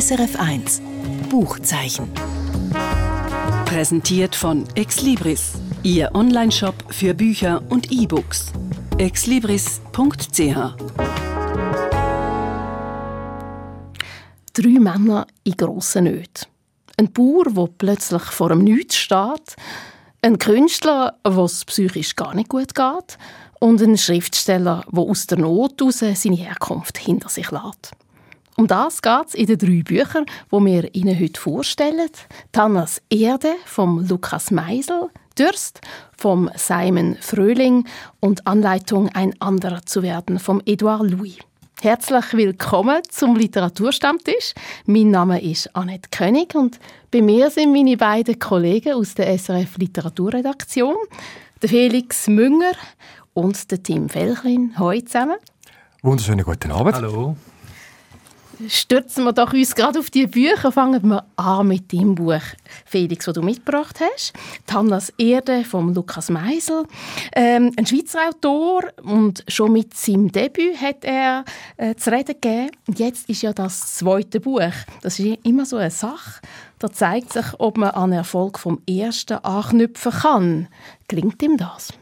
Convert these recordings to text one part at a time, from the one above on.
SRF 1 Buchzeichen. Präsentiert von Exlibris, Ihr Onlineshop für Bücher und E-Books. exlibris.ch Drei Männer in grossen Nöten. Ein Bauer, der plötzlich vor einem Nichts steht, ein Künstler, was psychisch gar nicht gut geht, und ein Schriftsteller, der aus der Not heraus seine Herkunft hinter sich lässt. Um das geht es in den drei Büchern, die wir Ihnen heute vorstellen. Tannas Erde von Lukas Meisel, Dürst vom Simon Fröhling und Anleitung ein anderer zu werden vom Edouard Louis. Herzlich willkommen zum Literaturstammtisch. Mein Name ist Annette König und bei mir sind meine beiden Kollegen aus der SRF Literaturredaktion, der Felix Münger und der Tim Felchlin. Hallo zusammen. Wunderschönen guten Abend. Hallo stürzen wir doch uns gerade auf die Bücher. Fangen wir an mit dem Buch Felix, das du mitgebracht hast. Tannas Erde von Lukas Meisel. Ähm, ein Schweizer Autor und schon mit seinem Debüt hat er äh, zu reden gegeben. Und jetzt ist ja das zweite Buch. Das ist immer so eine Sache. Da zeigt sich, ob man an Erfolg vom ersten anknüpfen kann. Klingt ihm das?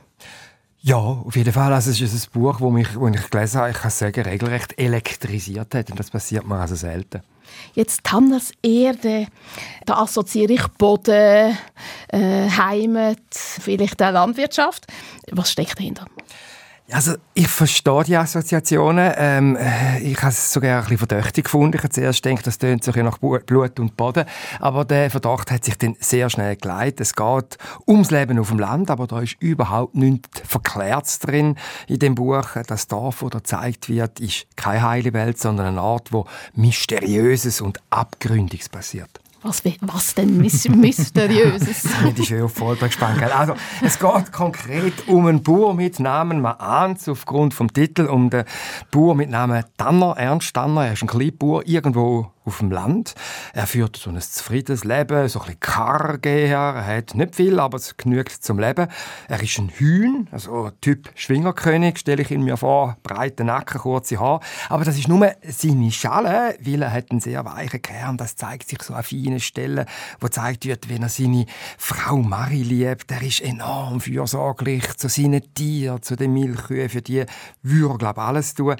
Ja, auf jeden Fall. Also es ist ein Buch, das ich gelesen habe, ich kann sagen, regelrecht elektrisiert hat. Und das passiert mir also selten. Jetzt Hannas Erde, da assoziiere ich Boden, äh, Heimat, vielleicht auch Landwirtschaft. Was steckt dahinter? Also ich verstehe die Assoziationen. Ähm, äh, ich habe es sogar ein bisschen verdächtig gefunden. Ich habe zuerst gedacht, das tönt sich nach Blut und Boden. Aber der Verdacht hat sich dann sehr schnell geleitet. Es geht ums Leben auf dem Land, aber da ist überhaupt nichts Verklärtes drin in dem Buch. Das Dorf, das da gezeigt wird, ist keine heile Welt, sondern eine Art, wo Mysteriöses und Abgründiges passiert. Was, was denn Mysteriöses? ist ja auf gespannt. Also, es geht konkret um einen Bauer mit Namen, man ahnt aufgrund vom Titel, um den Bauer mit Namen Tanner, Ernst Tanner. Er ist ein Kleinbauer irgendwo auf dem Land. Er führt so ein zufriedenes Leben, so ein bisschen karge. Er hat nicht viel, aber es genügt zum Leben. Er ist ein Hühn, also Typ Schwingerkönig, stelle ich ihn mir vor. Breite Nacken, kurze Haare. Aber das ist nur seine Schale, weil er hat einen sehr weichen Kern. Das zeigt sich so an vielen Stellen, wo zeigt wird, wenn er seine Frau Marie liebt. Er ist enorm fürsorglich zu seinen Tieren, zu den Milchkühen. Für die würde er, glaube alles tun.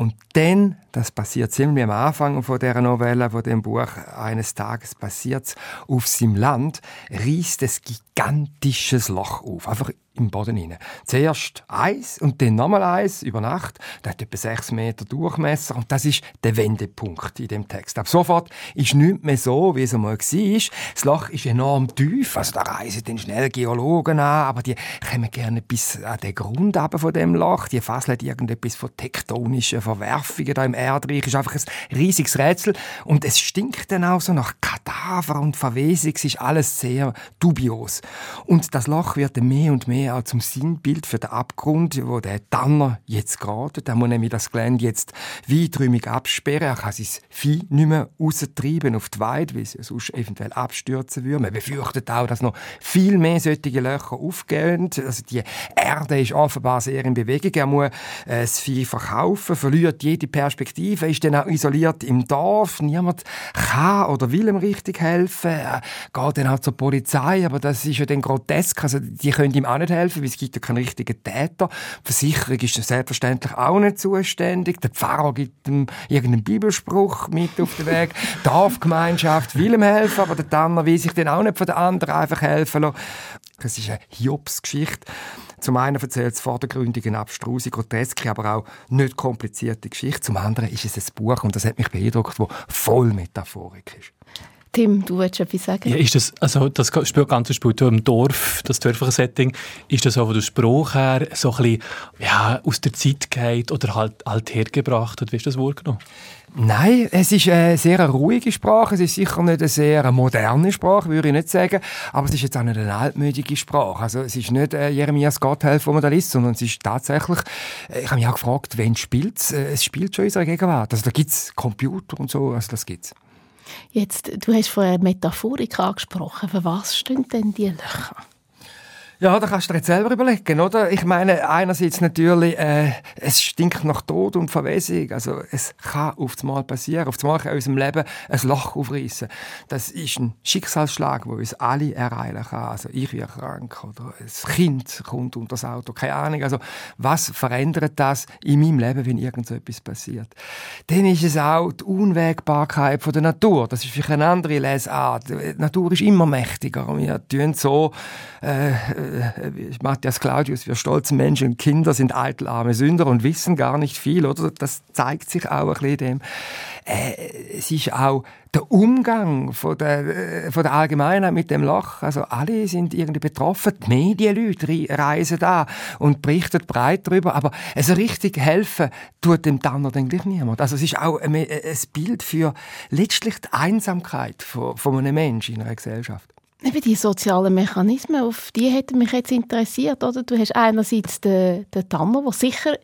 Und dann, das passiert ziemlich am Anfang von der Novelle, von dem Buch, eines Tages passiert auf seinem Land, reißt es gigantisches Loch auf. Einfach im Boden rein. Zuerst Eis und dann nochmal Eis über Nacht. Das hat etwa sechs Meter Durchmesser und das ist der Wendepunkt in dem Text. Ab sofort ist nichts mehr so, wie es einmal war. Das Loch ist enorm tief, also da reisen dann schnell Geologen an, aber die kommen gerne bis an den Grund von dem Loch. Die fasseln irgendetwas von tektonischen Verwerfungen da im Erdreich. ist einfach ein riesiges Rätsel und es stinkt dann auch so nach Kadaver und Verwesung. Es ist alles sehr dubios. Und das Loch wird dann mehr und mehr auch zum Sinnbild für den Abgrund, wo der Tanner jetzt geht. Der muss nämlich das Gelände jetzt weiträumig absperren. Er kann sein Vieh nicht mehr raustreiben auf die Weide, weil es sonst eventuell abstürzen würde. Man befürchtet auch, dass noch viel mehr solche Löcher aufgehen. Also die Erde ist offenbar sehr in Bewegung. Er muss äh, das Vieh verkaufen, verliert jede Perspektive, ist dann auch isoliert im Dorf. Niemand kann oder will ihm richtig helfen. Er geht dann auch zur Polizei, aber das ist ja dann grotesk. Also die können ihm auch nicht helfen, weil es gibt ja keinen richtigen Täter. Die Versicherung ist selbstverständlich auch nicht zuständig. Der Pfarrer gibt ihm irgendeinen Bibelspruch mit auf den Weg. Die Dorfgemeinschaft will ihm helfen, aber der Tanner will sich dann auch nicht von den anderen einfach helfen lassen. Das ist eine Hiobs-Geschichte. Zum einen erzählt es vordergründig eine abstruse, groteske, aber auch nicht komplizierte Geschichte. Zum anderen ist es ein Buch, und das hat mich beeindruckt, das voll Metaphorik ist. Tim, du wolltest etwas sagen? Ja, ist das, also das spielt ganz spielt im Dorf, das dörfliche Setting, ist das auch von der Spruch her so ein bisschen ja, aus der Zeit geht oder halt althergebracht? Wie hast du das wahrgenommen? Nein, es ist eine sehr ruhige Sprache. Es ist sicher nicht eine sehr moderne Sprache, würde ich nicht sagen. Aber es ist jetzt auch nicht eine altmütige Sprache. Also es ist nicht äh, Jeremias Gotthelf, wo man da liest, sondern es ist tatsächlich, äh, ich habe mich auch gefragt, wen spielt es? Äh, es spielt schon in unserer Gegenwart. Also da gibt es Computer und so, also das gibt es. Jetzt, du hast vorher Metaphorik angesprochen. Für was stehen denn die Löcher? Ja, da kannst du dir jetzt selber überlegen, oder? Ich meine, einerseits natürlich, äh, es stinkt nach Tod und Verwesung. Also, es kann auf Mal passieren. Auf Mal kann in unserem Leben ein Loch aufreißen. Das ist ein Schicksalsschlag, der uns alle ereilen kann. Also, ich werde krank oder ein Kind kommt unter das Auto. Keine Ahnung. Also, was verändert das in meinem Leben, wenn irgend so etwas passiert? Dann ist es auch die Unwägbarkeit der Natur. Das ist vielleicht eine andere Lesart. Die Natur ist immer mächtiger. Wir tun so, äh, Matthias Claudius, wir stolzen Menschen und Kinder sind eitel arme Sünder und wissen gar nicht viel, oder? Das zeigt sich auch ein bisschen dem. Äh, es ist auch der Umgang von der, äh, von der Allgemeinheit mit dem Loch. Also alle sind irgendwie betroffen. Die Medienleute reisen da und berichten breit darüber. Aber also richtig helfen tut dem Tanner dann gleich niemand. Also es ist auch ein, ein Bild für letztlich die Einsamkeit von, von einem Menschen in einer Gesellschaft. Eben die sozialen Mechanismen, auf die hätte mich jetzt interessiert. Oder? Du hast einerseits den, den Tanner, wo sicher,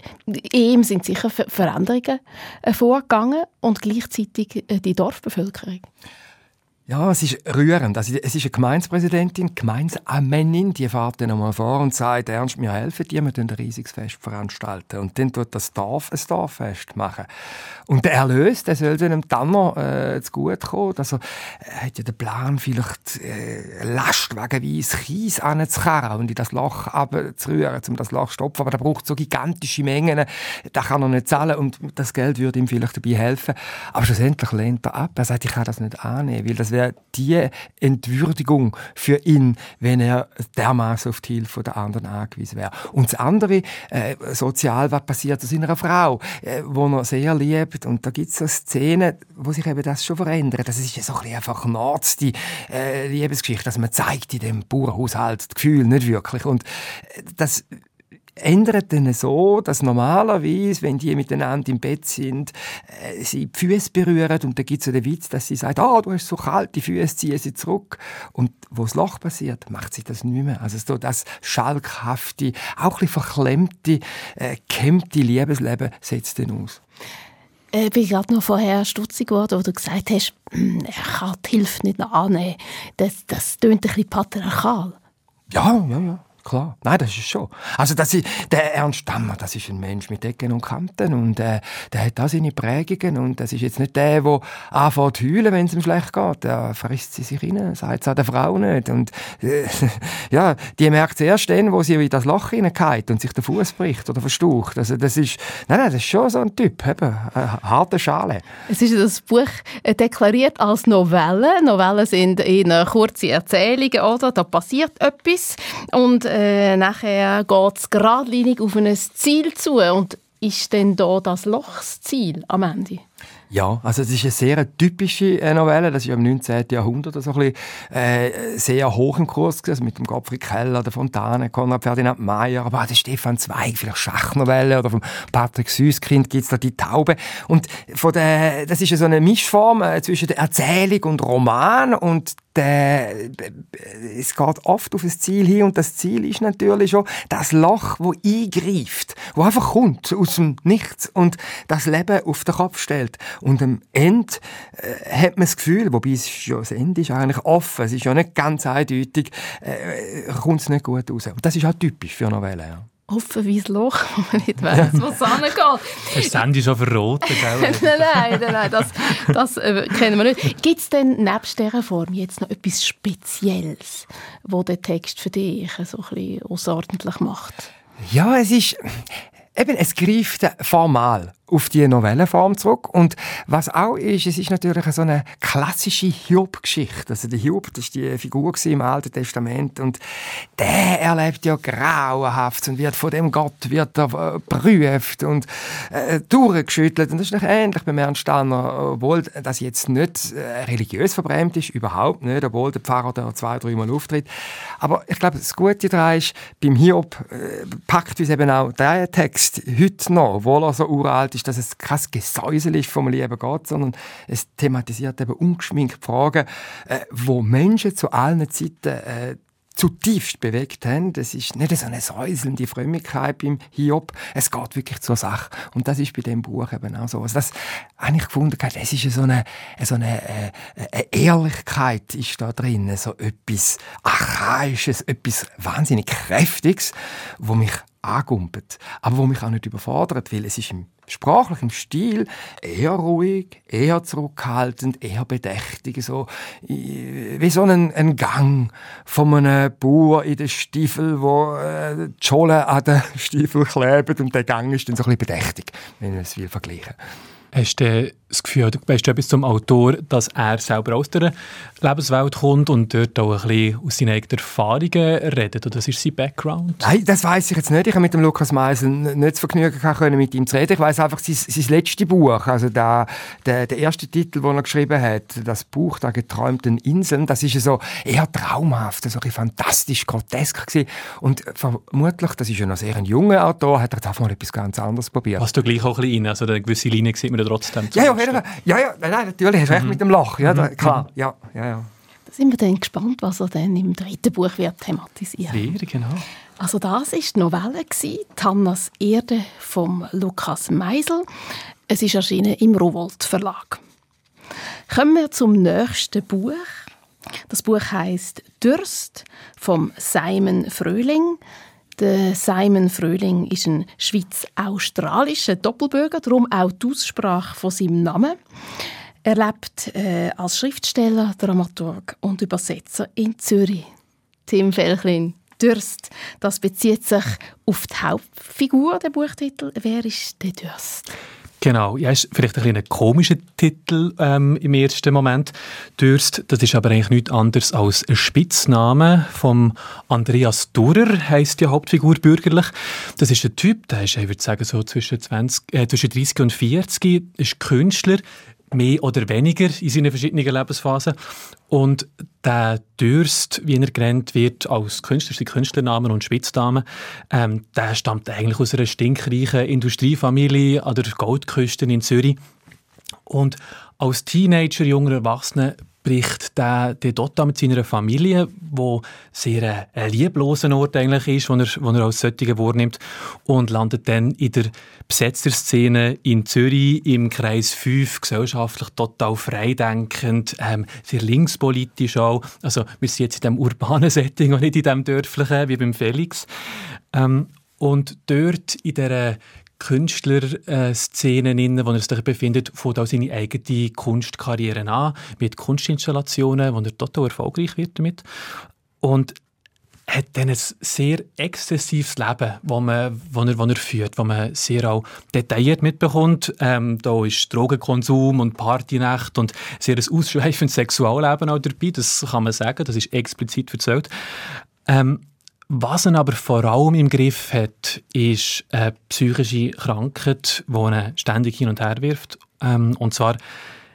ihm sind sicher Veränderungen äh, vorgegangen und gleichzeitig äh, die Dorfbevölkerung. Ja, es ist rührend. Also, es ist eine Gemeindepräsidentin, Gemeinsamännin, die fährt dann einmal vor und sagt, Ernst, wir helfen dir, wir ein riesiges Fest veranstalten. Und dann tut das Dorf ein Dorffest machen. Und der Erlös, der soll dem Tanner äh, zu gut kommen. Also, er hat ja den Plan, vielleicht äh, lastwagenweise Kies anzukarren und in das Loch abzurühren, um das Loch zu stopfen. Aber da braucht so gigantische Mengen. Da kann er nicht zahlen und das Geld würde ihm vielleicht dabei helfen. Aber schlussendlich lehnt er ab. Er sagt, ich kann das nicht annehmen, weil das wäre die Entwürdigung für ihn, wenn er dermaßen auf die Hilfe der anderen angewiesen wäre. Und das andere, äh, sozial, was passiert aus seiner Frau, äh, wo er sehr liebt. Und da gibt es so Szenen, wo sich eben das schon verändert. Das ist ja so ein bisschen einfach die äh, Liebesgeschichte, dass man zeigt in dem Bauernhaushalt das Gefühl nicht wirklich. Und äh, das ändert dann so, dass normalerweise, wenn die miteinander im Bett sind, äh, sie die Füße berühren und dann gibt es so den Witz, dass sie sagt, ah, oh, du hast so kalt, die Füße ziehen sie zurück. Und wo das Loch passiert, macht sich das nicht mehr. Also so das schalkhafte, auch ein bisschen verklemmte, äh, kämmte Liebesleben setzt dann aus. Ich bin gerade noch vorher stutzig geworden, wo du gesagt hast, er kann die Hilfe nicht annehmen. Das, das klingt ein bisschen patriarchal. Ja, ja, ja klar. Nein, das ist schon. Also das ist, der Ernst Stammer, das ist ein Mensch mit Ecken und Kanten und äh, der hat da seine Prägungen und das ist jetzt nicht der, der anfängt zu heulen, wenn es ihm schlecht geht. Der frisst sie sich rein, sagt es an der Frau nicht und äh, ja, die merkt es erst dann, wo sie in das Loch hineingeht und sich der Fuß bricht oder verstaucht. Also das ist, nein, nein, das ist schon so ein Typ, eben, eine harte Schale. Es ist das Buch äh, deklariert als Novelle. Novellen sind in kurze Erzählungen, oder? Da passiert etwas und äh, nachher geht es geradlinig auf ein Ziel zu. Und ist denn da das Loch Ziel am Ende? Ja, also es ist eine sehr typische äh, Novelle, das ist im 19. Jahrhundert so ein bisschen, äh, sehr hoch im Kurs gewesen, also mit dem Gottfried Keller, der Fontane, Konrad Ferdinand Meyer, aber auch der Stefan Zweig, vielleicht Schachnovelle oder vom Patrick Süßkind gibt es da die Taube und von der, das ist so eine Mischform äh, zwischen der Erzählung und Roman und der, es geht oft auf das Ziel hin und das Ziel ist natürlich schon das Loch, wo eingreift, wo einfach kommt aus dem Nichts und das Leben auf den Kopf stellt. Und am Ende äh, hat man das Gefühl, wobei es schon das Ende ist eigentlich offen, es ist ja nicht ganz eindeutig, äh, kommt es nicht gut raus. Und das ist halt typisch für Novellen. Ja offen wie ein Loch, wo man nicht weiss, wo es hingeht. Hast du das Handy schon verroten, gell? nein, nein, nein, das, das äh, kennen wir nicht. Gibt es denn nebst dieser Form jetzt noch etwas Spezielles, wo der Text für dich so ein bisschen außerordentlich macht? Ja, es ist... Eben, es greift formal auf die Novellenform zurück. Und was auch ist, es ist natürlich so eine klassische Hiob-Geschichte. Also der Hiob, das ist die Figur im Alten Testament und der erlebt ja grauenhaft und wird von dem Gott wird er äh, prüft und äh, durchgeschüttelt. Und das ist nicht ähnlich beim Ernst Stanner, obwohl das jetzt nicht äh, religiös verbrämt ist, überhaupt nicht, obwohl der Pfarrer da zwei, dreimal auftritt. Aber ich glaube, das Gute daran ist, beim Hiob äh, packt uns eben auch der Text heute noch, obwohl er so uralt ist, dass es kein Gesäusel ist vom lieben Gott, sondern es thematisiert eben ungeschminkt Fragen, äh, wo Menschen zu allen Zeiten äh, zutiefst bewegt haben. Das ist nicht so eine säuselnde Frömmigkeit beim Hiob. Es geht wirklich zur Sache. Und das ist bei dem Buch eben auch so. Also das habe ich gefunden, es ist so eine, so eine, äh, eine Ehrlichkeit ist da drin, so etwas Archaisches, etwas wahnsinnig Kräftiges, wo mich angumpelt, aber wo mich auch nicht überfordert, weil es ist im sprachlich im Stil eher ruhig, eher zurückhaltend, eher bedächtig, so wie so ein, ein Gang von einem Bauer in den Stiefel, wo äh, die Schole an den Stiefel klebt und der Gang ist dann so ein bisschen bedächtig, wenn ich es will vergleichen. Hast du das Gefühl, du weißt etwas zum Autor, dass er selber aus der Lebenswelt kommt und dort auch ein bisschen aus seinen eigenen Erfahrungen redet? Oder das ist sein Background? Nein, das weiß ich jetzt nicht. Ich habe mit dem Lukas Meisel nicht das Vergnügen können, mit ihm zu reden. Ich weiß einfach sein, sein letztes Buch, also der, der, der erste Titel, den er geschrieben hat, das Buch der geträumten Inseln, das ist so eher traumhaft, so ein fantastisch grotesk gewesen. Und vermutlich, das ist ja noch sehr ein junger Autor, hat er einfach mal etwas ganz anderes probiert. Was du gleich auch ein bisschen rein, also eine gewisse Linie sieht man trotzdem. Ja, ja, auf jeden Fall. Ja, ja, nein, nein natürlich, hast recht mhm. mit dem Loch. Ja, da, klar. Ja, ja, ja. Da sind wir dann gespannt, was er dann im dritten Buch wird thematisieren wird. genau. Also das war die Novelle, «Tannas Erde» von Lukas Meisel. Es ist erschienen im Rowold Verlag. Kommen wir zum nächsten Buch. Das Buch heißt «Durst» von Simon Fröhling. Simon Fröhling ist ein schweiz-australischer Doppelbürger, darum auch die Aussprache von seinem Namen. Er lebt äh, als Schriftsteller, Dramaturg und Übersetzer in Zürich. Tim Felchlin, Durst, das bezieht sich auf die Hauptfigur der Buchtitel. Wer ist der Durst? Genau, ja, ist vielleicht ein, ein komischer Titel ähm, im ersten Moment. Dürst, das ist aber eigentlich nichts anderes als ein Spitzname vom Andreas Durer, heißt die Hauptfigur bürgerlich. Das ist ein Typ, der ist, ich würde sagen, so zwischen, 20, äh, zwischen 30 und 40, ist Künstler, mehr oder weniger in seinen verschiedenen Lebensphasen. Und der Dürst, wie er genannt wird, als Künstler, Künstlernamen und Spitznamen, ähm, der stammt eigentlich aus einer stinkreichen Industriefamilie an der Goldküste in Zürich. Und als Teenager, junger Erwachsener, bricht der, der dort mit seiner Familie, wo sehr ein, liebloser Ort eigentlich ist, wo er, wo er als solche wahrnimmt, und landet dann in der Besetzerszene in Zürich im Kreis 5, gesellschaftlich total freidenkend, ähm, sehr linkspolitisch auch. Also wir sind jetzt in diesem urbanen Setting und nicht in dem dörflichen, wie beim Felix. Ähm, und dort in dieser Künstlerszenen, in denen er sich befindet, fängt auch seine eigene Kunstkarriere an, mit Kunstinstallationen, wo er total erfolgreich wird damit. Und hat dann ein sehr exzessives Leben, das man, wo er, wo er führt, wo man sehr auch detailliert mitbekommt. Ähm, da ist Drogenkonsum und Partynacht und sehr ein ausschweifendes Sexualleben auch dabei, das kann man sagen, das ist explizit erzählt. Ähm, was er aber vor allem im Griff hat, ist eine psychische Krankheit, die ihn ständig hin und her wirft. Ähm, und zwar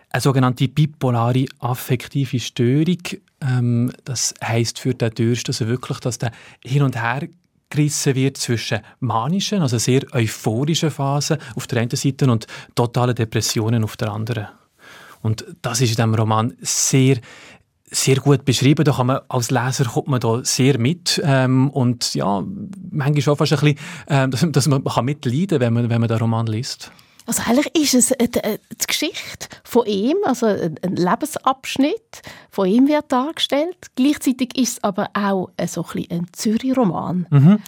eine sogenannte bipolare affektive Störung. Ähm, das heißt für den Durst, dass er wirklich, dass der hin und her gerissen wird zwischen manischen, also sehr euphorischen Phasen auf der einen Seite und totalen Depressionen auf der anderen. Und das ist in diesem Roman sehr sehr gut beschrieben. Da kann man, als Leser kommt man da sehr mit ähm, und ja, manchmal schon fast ein bisschen, ähm, dass, dass, man kann mitleiden kann, wenn man, wenn man den Roman liest. Also eigentlich ist es die, die Geschichte von ihm, also ein Lebensabschnitt von ihm wird dargestellt. Gleichzeitig ist es aber auch so ein, ein Zürich-Roman. Mhm.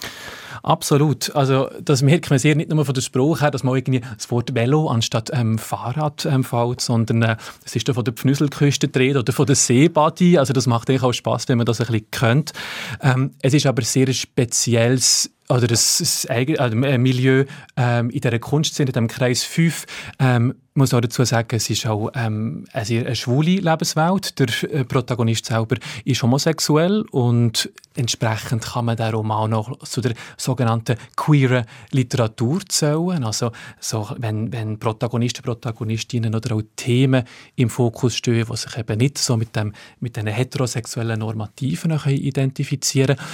Absolut. Also das merkt man sehr nicht nur von der Spruch her, dass man irgendwie das Wort Velo anstatt ähm, Fahrrad ähm, fällt, sondern äh, es ist da von der Pfnüsselküste dreht oder von der Seebadi. Also das macht eigentlich auch Spaß, wenn man das ein bisschen kennt. Ähm, es ist aber sehr spezielles oder das, das also Milieu ähm, in dieser Kunstszene, in diesem Kreis 5, ähm, muss auch dazu sagen, es ist auch ähm, eine schwule Lebenswelt. Der äh, Protagonist selber ist homosexuell und entsprechend kann man den Roman noch zu der sogenannten queeren Literatur zählen. Also so, wenn, wenn Protagonisten, Protagonistinnen oder auch Themen im Fokus stehen, die sich eben nicht so mit, dem, mit den heterosexuellen Normativen identifizieren können.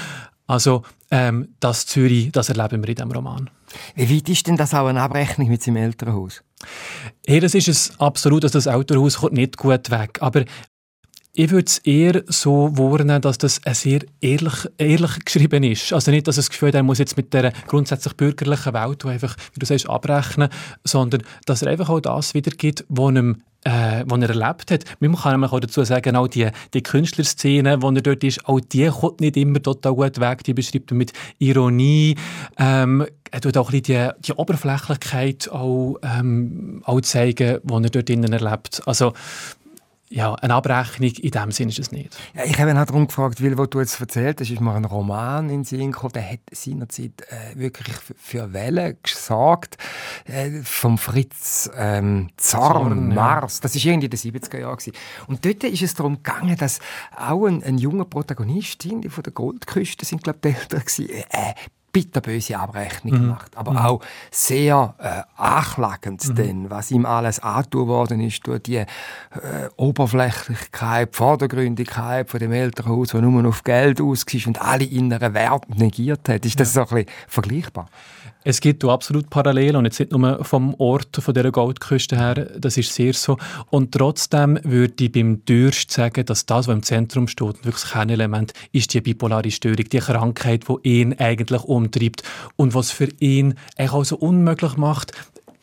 Also ähm, das Zürich, das erleben wir in diesem Roman. Wie weit ist denn das auch eine Abrechnung mit seinem Elternhaus? Hey, das ist es absolut, dass das Elternhaus kommt nicht gut weg. Aber ich würde es eher so wahrnehmen, dass das ein sehr ehrlich, ehrlich geschrieben ist. Also nicht, dass es das Gefühl hat, er muss jetzt mit der grundsätzlich bürgerlichen Welt, die einfach, wie du sagst, abrechnen, sondern dass er einfach auch das wiedergibt, was ihm äh, was er erlebt hat. Man kann nämlich auch dazu sagen, auch die, die Künstlerszene, wo er dort ist, auch die kommt nicht immer total gut weg. Die beschreibt er mit Ironie. Ähm, er tut auch ein bisschen die, die Oberflächlichkeit auch, ähm, auch zeigen, die er dort drinnen erlebt. Also, ja, eine Abrechnung in dem Sinne ist es nicht. Ja, ich habe ihn auch darum gefragt, weil, was du jetzt erzählt hast, ist mir ein Roman in Sinn gekommen, der hat seinerzeit äh, wirklich für Wellen gesorgt, äh, vom Fritz ähm, Zorn, Zorn Mars. Ja. Das war irgendwie in den 70er Jahren. Und dort ist es darum gegangen, dass auch ein, ein junger Protagonist, die von der Goldküste sind, glaube ich, der, äh, bitterböse Abrechnung mhm. gemacht. Aber mhm. auch sehr äh, anklagend, mhm. denn, was ihm alles angetan worden ist durch die äh, Oberflächlichkeit, Vordergründigkeit von dem Elternhaus, das nur auf Geld aus war und alle inneren Werte negiert hat. Ist das ja. so ein bisschen vergleichbar? Es gibt absolut Parallelen und jetzt nicht nur vom Ort von der Goldküste her, das ist sehr so. Und trotzdem würde ich beim Dürst sagen, dass das, was im Zentrum steht, wirklich das Kernelement, ist die bipolare Störung, die Krankheit, die ihn eigentlich umtreibt und was für ihn auch so unmöglich macht,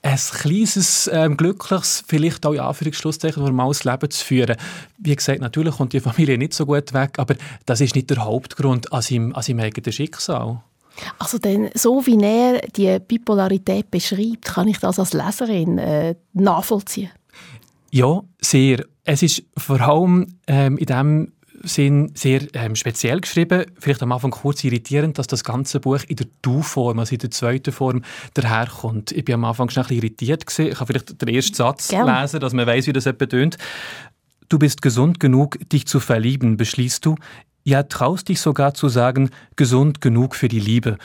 ein kleines, ähm, glückliches, vielleicht auch in Anführungsschlusszeichen, normales Leben zu führen. Wie gesagt, natürlich kommt die Familie nicht so gut weg, aber das ist nicht der Hauptgrund an seinem, an seinem eigenen Schicksal. Also denn, so wie er die Bipolarität beschreibt, kann ich das als Leserin äh, nachvollziehen? Ja, sehr. Es ist vor allem ähm, in dem Sinn sehr ähm, speziell geschrieben. Vielleicht am Anfang kurz irritierend, dass das ganze Buch in der Du-Form, also in der zweiten Form, daherkommt. Ich bin am Anfang schon ein bisschen irritiert gewesen. Ich kann vielleicht den ersten Satz Gerne. lesen, dass man weiß, wie das tönt. Du bist gesund genug, dich zu verlieben, beschließt du. Ja, traust dich sogar zu sagen, gesund genug für die Liebe.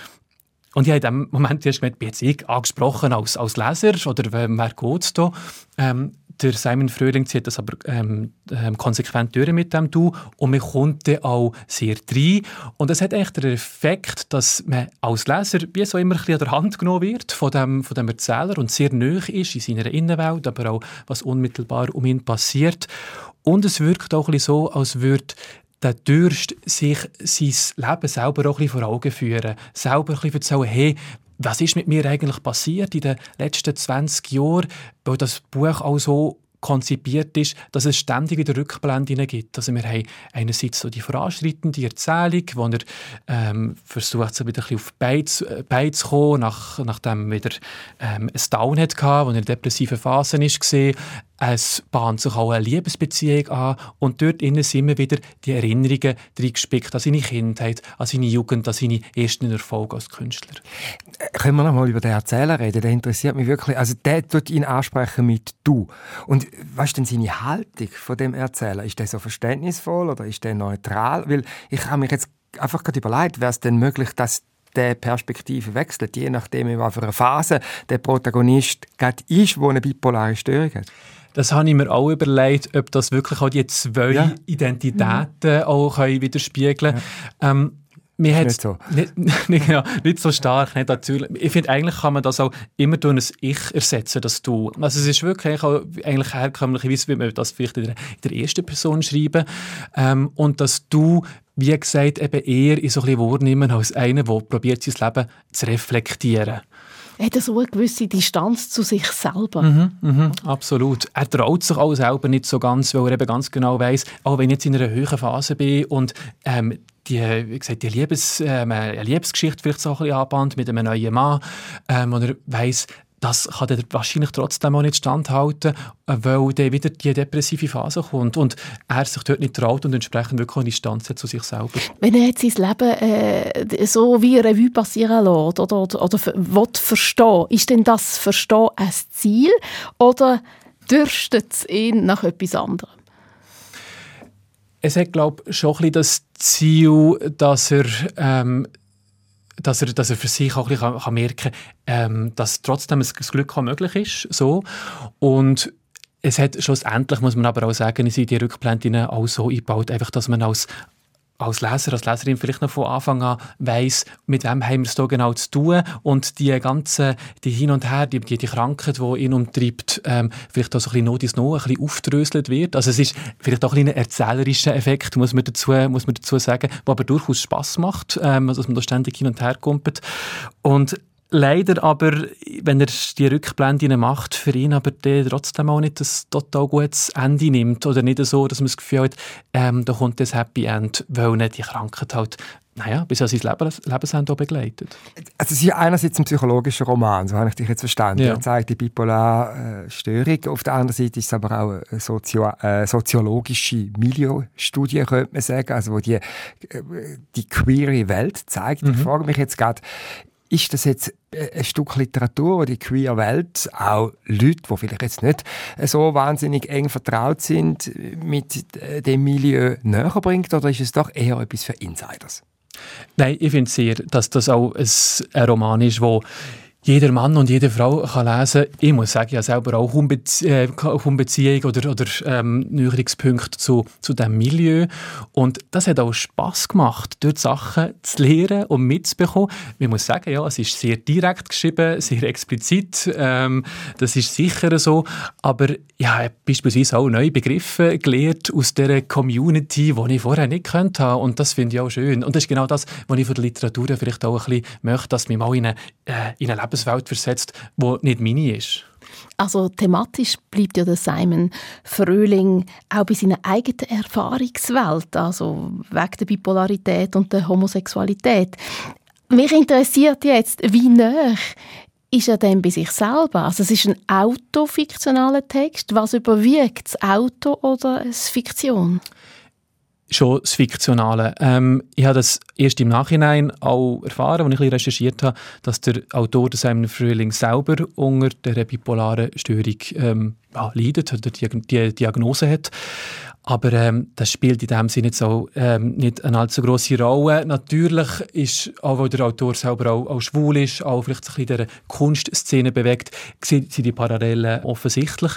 Und ich habe in dem Moment erst jetzt ich angesprochen als, als Leser oder wer geht es da? Ähm, der Simon Fröhling zieht das aber ähm, ähm, konsequent durch mit dem Du und man kommt dann auch sehr rein. Und das hat eigentlich den Effekt, dass man als Leser wie so immer ein bisschen an der Hand genommen wird von dem, von dem Erzähler und sehr nöch ist in seiner Innenwelt, aber auch was unmittelbar um ihn passiert. Und es wirkt auch ein bisschen so, als würde der Durst, sich sein Leben selber auch ein bisschen vor Augen führen. Selber ein bisschen erzählen, hey, was ist mit mir eigentlich passiert in den letzten 20 Jahren, weil das Buch auch so konzipiert ist, dass es ständig wieder Rückblenden gibt. Also wir haben einerseits so die voranschreitende Erzählung, wo er ähm, versucht, so wieder ein bisschen auf die Beine zu kommen, nach, nachdem er wieder ähm, ein Down hatte, wo er in depressiven Phasen war. Es bahnt sich auch eine Liebesbeziehung an und dort innen sind wir wieder die Erinnerungen reingespickt an seine Kindheit, an seine Jugend, an seine ersten Erfolge als Künstler. Können wir noch mal über den Erzähler reden? Der interessiert mich wirklich. Also der tut ihn ansprechen mit «du». Und was ist denn seine Haltung von dem Erzähler? Ist der so verständnisvoll oder ist der neutral? Weil ich habe mich jetzt einfach gerade überlegt, wäre es denn möglich, dass der Perspektive wechselt, je nachdem, in welcher Phase der Protagonist gerade ist, wo eine bipolare Störung hat. Das habe ich mir auch überlegt, ob das wirklich auch die zwei ja. Identitäten mhm. auch widerspiegeln können. Ja. Ähm, mir nicht so. Nicht, nicht, ja, nicht so stark, nicht natürlich. Ich finde, eigentlich kann man das auch immer durch ein Ich ersetzen, das Du. Also es ist wirklich auch eigentlich herkömmlicherweise, wie man das vielleicht in der, in der ersten Person schreiben. Ähm, und dass Du, wie gesagt, eben eher in so ein bisschen wahrnehmen als einer, der probiert, sein Leben zu reflektieren hat so eine gewisse Distanz zu sich selber. Mhm, mhm, absolut. Er traut sich auch selber nicht so ganz, weil er eben ganz genau weiß, auch wenn ich jetzt in einer höheren Phase bin und ähm, die, wie gesagt, die Liebes, äh, eine Liebesgeschichte vielleicht so ein bisschen anbahnt mit einem neuen Mann, ähm, und er weiss, das kann er wahrscheinlich trotzdem auch nicht standhalten, äh, weil dann wieder die depressive Phase kommt und er sich dort nicht traut und entsprechend wirklich eine Distanz hat zu sich selber. Wenn er jetzt sein Leben äh, so wie Revue passieren lässt oder, oder, oder will verstehen, ist denn das Verstehen ein Ziel oder dürstet es ihn nach etwas anderem? Es hat, glaube ich, schon ein bisschen das Ziel, dass er ähm, dass er, dass er für sich auch bisschen kann, merken kann, ähm, dass trotzdem das Glück auch möglich ist. So. Und es hat schlussendlich, muss man aber auch sagen, sind die Rückblenden auch so eingebaut, einfach, dass man als als Leser, als Leserin vielleicht noch von Anfang an weiss, mit wem haben wir es da genau zu tun und die ganze, die hin und her, die, die, Krankheit, die ihn umtreibt, ähm, vielleicht auch so ein bisschen Not ins No, ein bisschen aufdröselt wird. Also es ist vielleicht auch ein, ein erzählerischer Effekt, muss man dazu, muss man dazu sagen, der aber durchaus Spass macht, ähm, also dass man da ständig hin und her kommt. Und leider aber, wenn er die Rückblende macht, für ihn aber der trotzdem auch nicht das total gutes Ende nimmt oder nicht so, dass man das Gefühl hat, ähm, da kommt das Happy End, weil nicht die Krankheit halt naja, bis er sein Lebens Lebensende begleitet. Also es ist einerseits ein psychologischer Roman, so habe ich dich jetzt verstanden. Ja. Er zeigt die bipolare äh, Störung. Auf der anderen Seite ist es aber auch eine Sozio äh, soziologische Milieustudie, könnte man sagen, also wo die, äh, die queere Welt zeigt. Mhm. Ich frage mich jetzt gerade, ist das jetzt ein Stück Literatur, wo die queer Welt, auch Leute, die vielleicht jetzt nicht so wahnsinnig eng vertraut sind, mit äh, dem Milieu näher bringt, oder ist es doch eher etwas für Insiders? Nein, ich finde sehr, dass das auch ein, ein Roman ist, wo jeder Mann und jede Frau kann lesen. Ich muss sagen, ich habe selber auch Umbezie äh, Umbeziehung oder, oder ähm, Näherungspunkte zu, zu diesem Milieu. Und das hat auch Spass gemacht, dort Sachen zu lernen und mitzubekommen. Ich muss sagen, ja, es ist sehr direkt geschrieben, sehr explizit. Ähm, das ist sicher so. Aber ich habe beispielsweise auch neue Begriffe gelernt aus dieser Community, die ich vorher nicht kennt habe. Und das finde ich auch schön. Und das ist genau das, was ich von der Literatur vielleicht auch ein bisschen möchte, dass mich mal in eine, äh, in eine Lebenswelt versetzt, die nicht meine ist. Also thematisch bleibt ja der Simon Fröhling auch bei seiner eigenen Erfahrungswelt, also wegen der Bipolarität und der Homosexualität. Mich interessiert jetzt, wie nah ist er denn bei sich selber? Also es ist ein autofiktionaler Text. Was überwiegt, das Auto oder eine Fiktion? Schon das Fiktionale. Ähm, ich habe das erst im Nachhinein auch erfahren, als ich ein bisschen recherchiert habe, dass der Autor des Simon Frühling selber unter der bipolaren Störung ähm, ja, leidet oder die, die Diagnose hat. Aber ähm, das spielt in dem Sinne jetzt auch ähm, nicht eine allzu grosse Rolle. Natürlich ist, auch weil der Autor selber auch, auch schwul ist, auch vielleicht sich in dieser Kunstszene bewegt, sind die Parallelen offensichtlich.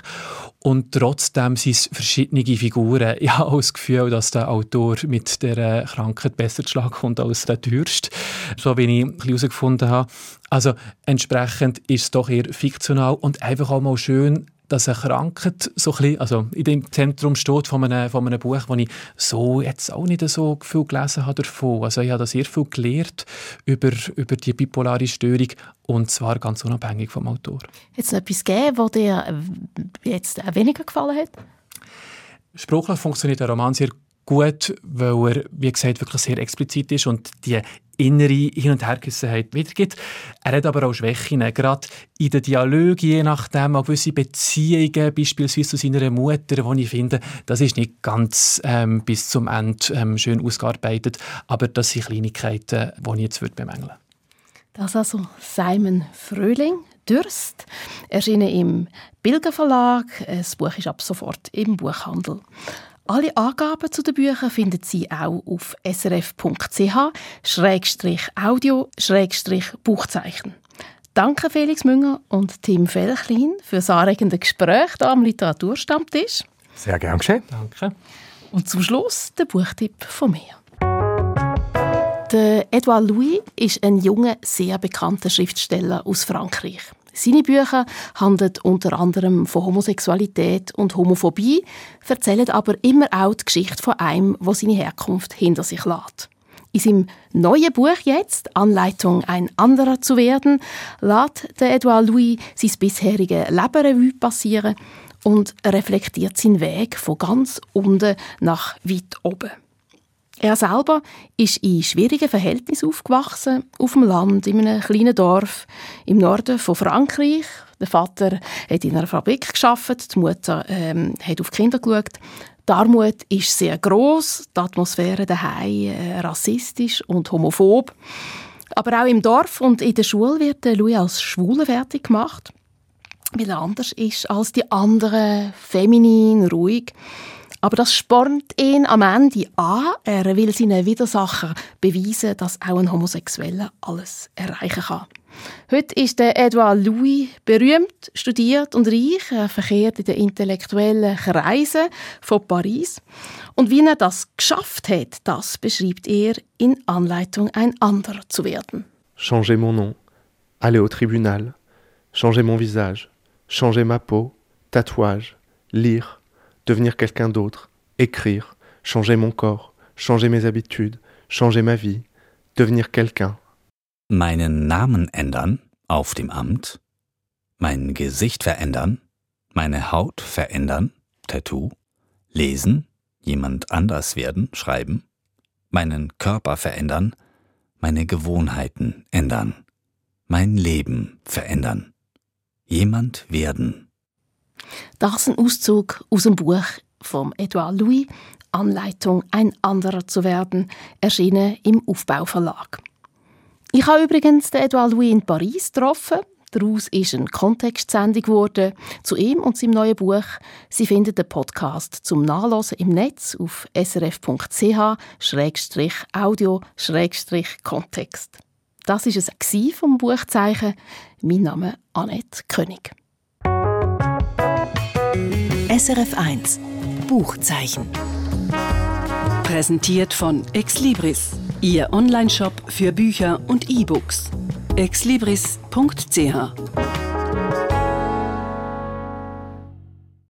Und trotzdem sind es verschiedene Figuren. Ich habe das Gefühl, dass der Autor mit der Krankheit besser zu Schlag kommt als der Dürst. So wie ich herausgefunden habe. Also entsprechend ist es doch eher fiktional und einfach auch mal schön, dass eine Krankheit so ein bisschen, also in dem Zentrum steht von einem, von einem Buch, das ich so jetzt auch nicht so viel gelesen habe davon. Also ich habe da sehr viel gelernt über, über die bipolare Störung und zwar ganz unabhängig vom Autor. Hat es etwas gegeben, was dir jetzt weniger gefallen hat? Sprachlich funktioniert der Roman sehr gut, weil er, wie gesagt, wirklich sehr explizit ist und die innere Hin- und Hergerissenheit wiedergibt. Er hat aber auch Schwächen, gerade in den Dialogen, je nachdem, auch gewisse Beziehungen, beispielsweise zu seiner Mutter, wo ich finde, das ist nicht ganz ähm, bis zum Ende ähm, schön ausgearbeitet, aber das sind Kleinigkeiten, die ich jetzt bemängeln würde. Das ist also Simon Fröhling, Dürst, erschienen im Bilger Verlag. Das Buch ist ab sofort im Buchhandel. Alle Angaben zu den Büchern finden Sie auch auf srf.ch-audio-buchzeichen. Danke Felix Münger und Tim Felchlin für das anregende Gespräch hier am Literaturstammtisch. Sehr gern geschehen. Danke. Und zum Schluss der Buchtipp von mir. Der Edouard Louis ist ein junger, sehr bekannter Schriftsteller aus Frankreich. Seine Bücher handeln unter anderem von Homosexualität und Homophobie, erzählen aber immer auch die Geschichte von einem, der seine Herkunft hinter sich lässt. In seinem neuen Buch jetzt, Anleitung, ein anderer zu werden, lässt der Edouard Louis sein bisheriges Leben Revue passieren und reflektiert seinen Weg von ganz unten nach weit oben. Er selber ist in schwierigen Verhältnissen aufgewachsen, auf dem Land, in einem kleinen Dorf im Norden von Frankreich. Der Vater hat in einer Fabrik geschafft, die Mutter ähm, hat auf Kinder geschaut. Die Armut ist sehr groß, die Atmosphäre daheim äh, rassistisch und homophob. Aber auch im Dorf und in der Schule wird Louis als Schwule fertig gemacht, weil er anders ist als die anderen, feminin, ruhig. Aber das spornt ihn am Ende an. Er will seinen Widersacher beweisen, dass auch ein Homosexueller alles erreichen kann. Heute ist der Edouard Louis berühmt, studiert und reich. Er verkehrt in den intellektuellen Kreisen von Paris. Und wie er das geschafft hat, das beschreibt er in Anleitung, ein anderer zu werden. Changer mon nom, aller au tribunal, changer mon visage, changer ma peau, tatouage, lire, devenir quelqu'un d'autre, écrire, changer mon corps, changer mes habitudes, changer ma vie, devenir quelqu'un. Meinen Namen ändern auf dem Amt, mein Gesicht verändern, meine Haut verändern, Tattoo, lesen, jemand anders werden, schreiben, meinen Körper verändern, meine Gewohnheiten ändern, mein Leben verändern, jemand werden. Das ist ein Auszug aus dem Buch von Edouard Louis, Anleitung, ein anderer zu werden, erschienen im Aufbauverlag. Ich habe übrigens Edouard Louis in Paris getroffen. Daraus ist eine Kontextsendung geworden zu ihm und seinem neuen Buch. Sie finden den Podcast zum Nachlesen im Netz auf srf.ch-audio-kontext. Das war es vom Buchzeichen. Mein Name ist Annette König. SRF 1 Buchzeichen. Präsentiert von Exlibris, Ihr Onlineshop für Bücher und E-Books. exlibris.ch